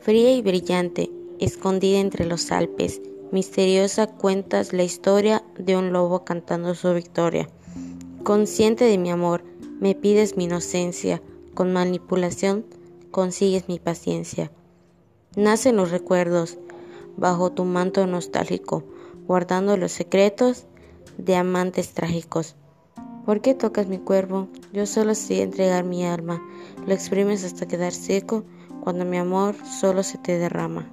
Fría y brillante, escondida entre los Alpes, misteriosa cuentas la historia de un lobo cantando su victoria. Consciente de mi amor, me pides mi inocencia, con manipulación consigues mi paciencia. Nacen los recuerdos bajo tu manto nostálgico, guardando los secretos de amantes trágicos. ¿Por qué tocas mi cuerpo? Yo solo sé entregar mi alma. Lo exprimes hasta quedar seco cuando mi amor solo se te derrama.